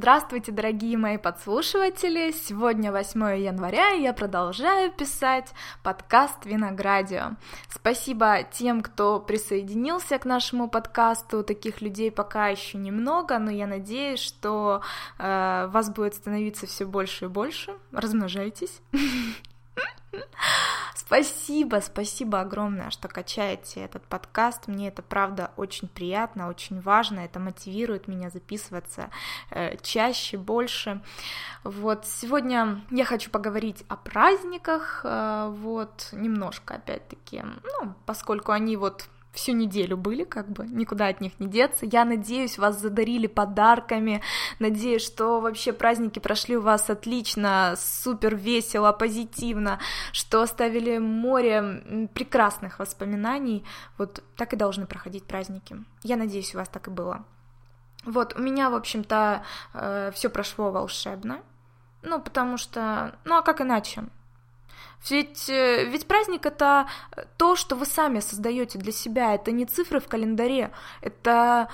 Здравствуйте, дорогие мои подслушиватели! Сегодня 8 января, и я продолжаю писать подкаст Виноградио. Спасибо тем, кто присоединился к нашему подкасту. Таких людей пока еще немного, но я надеюсь, что э, вас будет становиться все больше и больше. Размножайтесь. Спасибо, спасибо огромное, что качаете этот подкаст. Мне это правда очень приятно, очень важно. Это мотивирует меня записываться э, чаще, больше. Вот сегодня я хочу поговорить о праздниках. Э, вот немножко, опять-таки, ну, поскольку они вот всю неделю были, как бы, никуда от них не деться. Я надеюсь, вас задарили подарками, надеюсь, что вообще праздники прошли у вас отлично, супер весело, позитивно, что оставили море прекрасных воспоминаний. Вот так и должны проходить праздники. Я надеюсь, у вас так и было. Вот, у меня, в общем-то, э, все прошло волшебно. Ну, потому что, ну а как иначе? Ведь, э, ведь праздник это то, что вы сами создаете для себя, это не цифры в календаре, это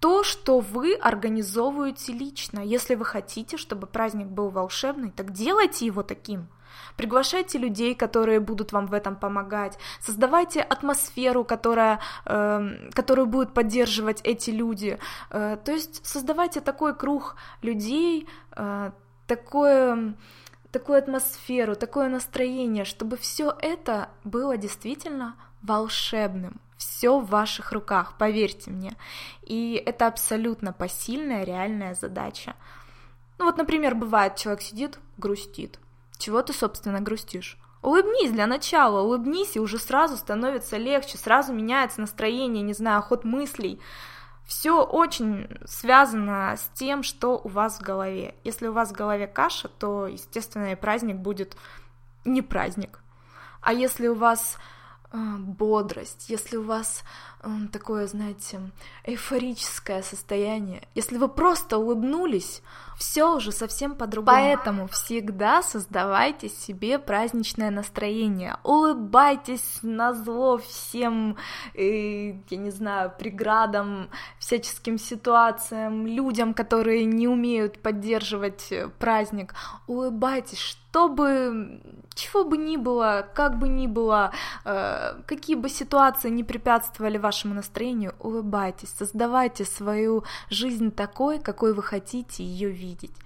то, что вы организовываете лично. Если вы хотите, чтобы праздник был волшебный, так делайте его таким. Приглашайте людей, которые будут вам в этом помогать. Создавайте атмосферу, которая, э, которую будут поддерживать эти люди. Э, то есть создавайте такой круг людей, э, такое такую атмосферу, такое настроение, чтобы все это было действительно волшебным. Все в ваших руках, поверьте мне. И это абсолютно посильная, реальная задача. Ну вот, например, бывает, человек сидит, грустит. Чего ты, собственно, грустишь? Улыбнись для начала, улыбнись, и уже сразу становится легче, сразу меняется настроение, не знаю, ход мыслей. Все очень связано с тем, что у вас в голове. Если у вас в голове каша, то, естественно, и праздник будет не праздник. А если у вас э, бодрость, если у вас такое, знаете, эйфорическое состояние, если вы просто улыбнулись, все уже совсем по-другому. Поэтому всегда создавайте себе праздничное настроение, улыбайтесь на зло всем, э, я не знаю, преградам, всяческим ситуациям, людям, которые не умеют поддерживать праздник, улыбайтесь, чтобы чего бы ни было, как бы ни было, э, какие бы ситуации не препятствовали вашему настроению, улыбайтесь, создавайте свою жизнь такой, какой вы хотите ее видеть видеть.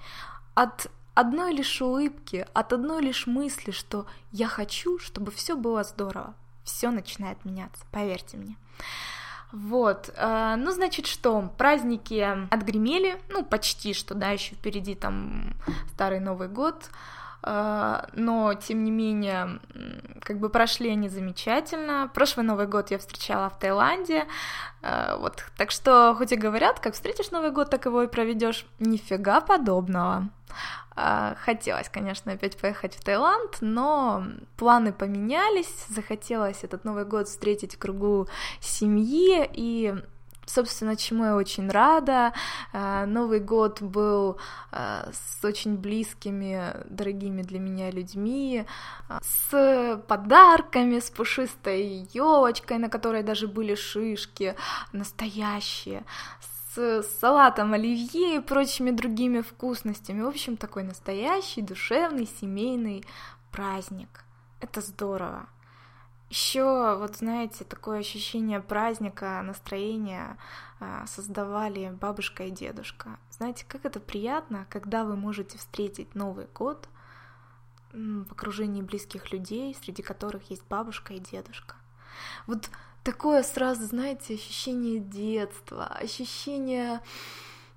От одной лишь улыбки, от одной лишь мысли, что я хочу, чтобы все было здорово, все начинает меняться, поверьте мне. Вот, э, ну, значит, что, праздники отгремели, ну, почти что, да, еще впереди там Старый Новый год, э, но, тем не менее, как бы прошли они замечательно. Прошлый Новый год я встречала в Таиланде, Э, вот, так что, хоть и говорят, как встретишь Новый год, так его и проведешь. Нифига подобного. Э, хотелось, конечно, опять поехать в Таиланд, но планы поменялись, захотелось этот Новый год встретить в кругу семьи, и собственно, чему я очень рада. Э, Новый год был э, с очень близкими, дорогими для меня людьми, э, с подарками, с пушистой елочкой, на которой даже были шишки настоящие, с салатом оливье и прочими другими вкусностями. В общем, такой настоящий, душевный, семейный праздник. Это здорово. Еще, вот знаете, такое ощущение праздника, настроения а, создавали бабушка и дедушка. Знаете, как это приятно, когда вы можете встретить Новый год в окружении близких людей, среди которых есть бабушка и дедушка. Вот такое сразу, знаете, ощущение детства, ощущение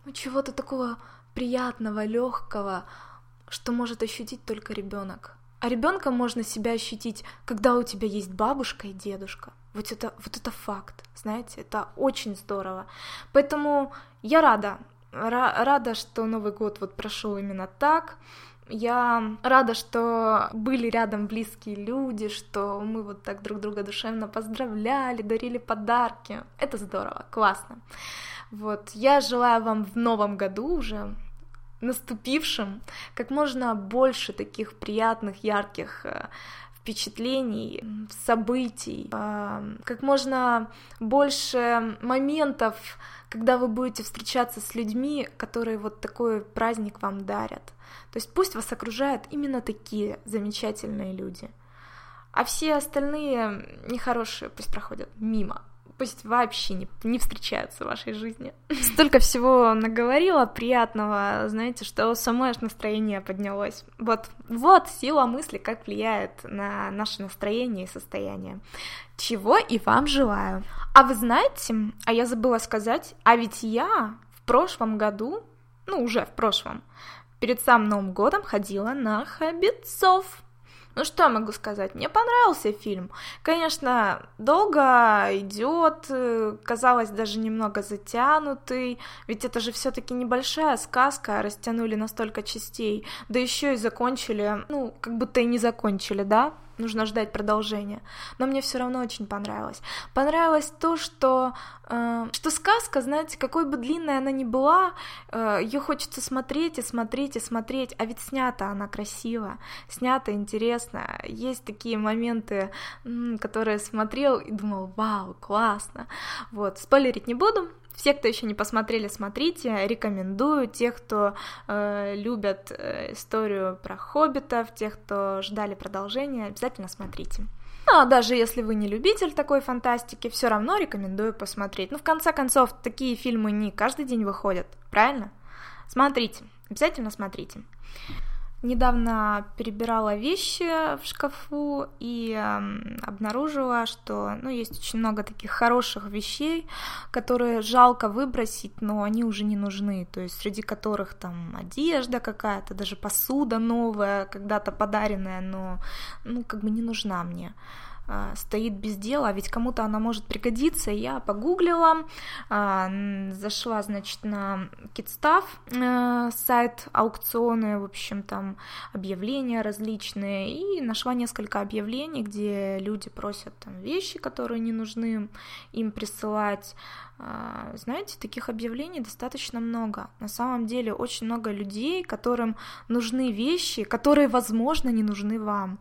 ну, чего-то такого приятного, легкого, что может ощутить только ребенок. А ребенком можно себя ощутить, когда у тебя есть бабушка и дедушка. Вот это, вот это факт, знаете, это очень здорово. Поэтому я рада, рада, что Новый год вот прошел именно так. Я рада, что были рядом близкие люди, что мы вот так друг друга душевно поздравляли, дарили подарки. Это здорово, классно. Вот, я желаю вам в новом году уже наступившим как можно больше таких приятных, ярких э, впечатлений, событий, как можно больше моментов, когда вы будете встречаться с людьми, которые вот такой праздник вам дарят. То есть пусть вас окружают именно такие замечательные люди. А все остальные нехорошие пусть проходят мимо пусть вообще не, не встречаются в вашей жизни. Столько всего наговорила приятного, знаете, что самое аж настроение поднялось. Вот, вот сила мысли, как влияет на наше настроение и состояние. Чего и вам желаю. А вы знаете, а я забыла сказать, а ведь я в прошлом году, ну уже в прошлом, перед самым Новым годом ходила на Хабитцов. Ну что могу сказать? Мне понравился фильм. Конечно, долго идет, э, казалось даже немного затянутый, ведь это же все-таки небольшая сказка, растянули на столько частей, да еще и закончили, ну, как будто и не закончили, да? Нужно ждать продолжения. Но мне все равно очень понравилось. Понравилось то, что, э, что сказка, знаете, какой бы длинной она ни была, э, ее хочется смотреть и смотреть и смотреть, а ведь снята она красиво, снята интересно. Есть такие моменты, которые смотрел и думал, вау, классно. Вот, спойлерить не буду, все, кто еще не посмотрели, смотрите, рекомендую. Тех, кто э, любят э, историю про хоббитов, тех, кто ждали продолжения, обязательно смотрите. Ну, а даже если вы не любитель такой фантастики, все равно рекомендую посмотреть. Ну, в конце концов, такие фильмы не каждый день выходят, правильно? Смотрите, обязательно смотрите. Недавно перебирала вещи в шкафу и э, обнаружила, что ну, есть очень много таких хороших вещей, которые жалко выбросить, но они уже не нужны. То есть среди которых там одежда какая-то, даже посуда новая, когда-то подаренная, но ну, как бы не нужна мне. А, стоит без дела, а ведь кому-то она может пригодиться. Я погуглила, а, зашла, значит, на Kitstaff, э, сайт аукционы, в общем, там объявления различные, и нашла несколько объявлений, где люди просят там вещи, которые не нужны им присылать. Знаете, таких объявлений достаточно много. На самом деле очень много людей, которым нужны вещи, которые, возможно, не нужны вам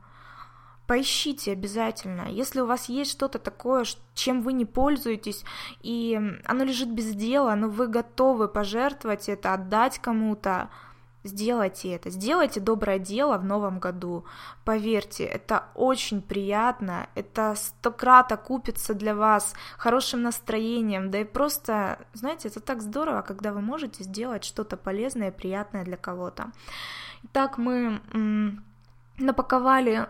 поищите обязательно. Если у вас есть что-то такое, чем вы не пользуетесь, и оно лежит без дела, но вы готовы пожертвовать это, отдать кому-то, сделайте это, сделайте доброе дело в новом году. Поверьте, это очень приятно, это сто крат окупится для вас хорошим настроением, да и просто, знаете, это так здорово, когда вы можете сделать что-то полезное и приятное для кого-то. Итак, мы напаковали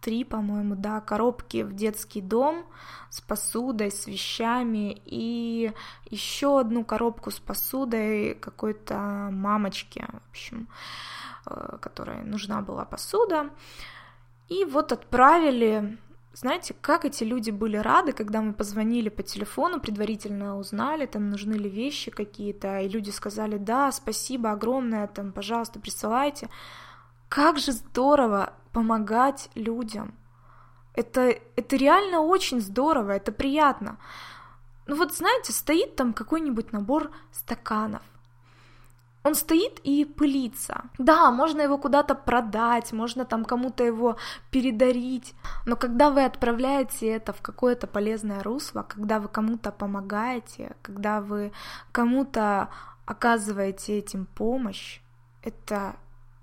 три, по-моему, да, коробки в детский дом с посудой, с вещами и еще одну коробку с посудой какой-то мамочки, в общем, э, которой нужна была посуда. И вот отправили знаете, как эти люди были рады, когда мы позвонили по телефону, предварительно узнали, там нужны ли вещи какие-то, и люди сказали, да, спасибо огромное, там, пожалуйста, присылайте. Как же здорово помогать людям. Это, это реально очень здорово, это приятно. Ну вот знаете, стоит там какой-нибудь набор стаканов. Он стоит и пылится. Да, можно его куда-то продать, можно там кому-то его передарить, но когда вы отправляете это в какое-то полезное русло, когда вы кому-то помогаете, когда вы кому-то оказываете этим помощь, это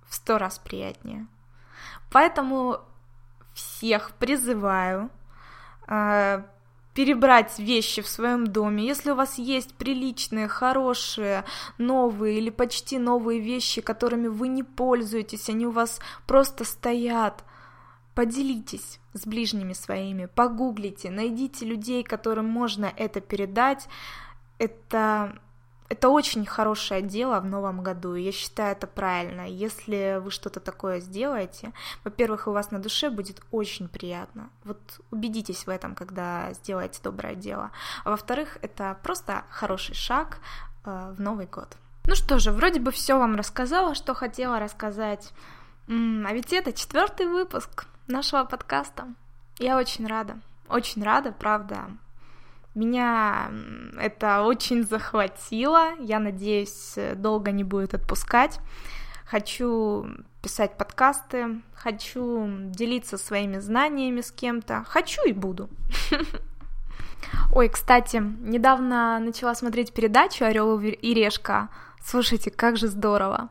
в сто раз приятнее. Поэтому всех призываю э, перебрать вещи в своем доме. Если у вас есть приличные, хорошие, новые или почти новые вещи, которыми вы не пользуетесь, они у вас просто стоят, поделитесь с ближними своими, погуглите, найдите людей, которым можно это передать. Это это очень хорошее дело в новом году, и я считаю это правильно. Если вы что-то такое сделаете, во-первых, у вас на душе будет очень приятно. Вот убедитесь в этом, когда сделаете доброе дело. А во-вторых, это просто хороший шаг э, в Новый год. Ну что же, вроде бы все вам рассказала, что хотела рассказать. А ведь это четвертый выпуск нашего подкаста. Я очень рада, очень рада, правда. Меня это очень захватило, я надеюсь, долго не будет отпускать. хочу писать подкасты, хочу делиться своими знаниями с кем-то, хочу и буду. Ой, кстати, недавно начала смотреть передачу Орел и Решка. Слушайте, как же здорово.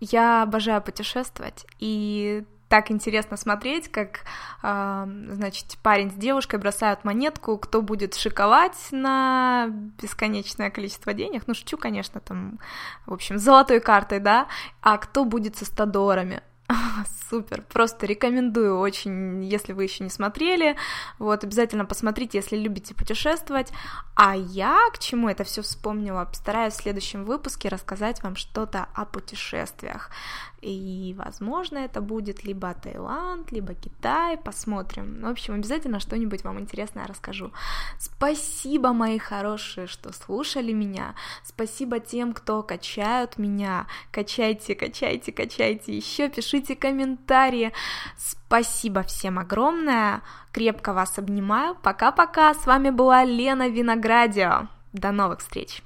Я обожаю путешествовать, и так интересно смотреть, как, э, значит, парень с девушкой бросают монетку, кто будет шиковать на бесконечное количество денег, ну, шучу, конечно, там, в общем, золотой картой, да, а кто будет со стадорами. Супер, просто рекомендую очень, если вы еще не смотрели, вот, обязательно посмотрите, если любите путешествовать, а я к чему это все вспомнила, постараюсь в следующем выпуске рассказать вам что-то о путешествиях, и, возможно, это будет либо Таиланд, либо Китай, посмотрим. В общем, обязательно что-нибудь вам интересное расскажу. Спасибо, мои хорошие, что слушали меня. Спасибо тем, кто качают меня. Качайте, качайте, качайте. Еще пишите комментарии. Спасибо всем огромное. Крепко вас обнимаю. Пока-пока. С вами была Лена Виноградио. До новых встреч.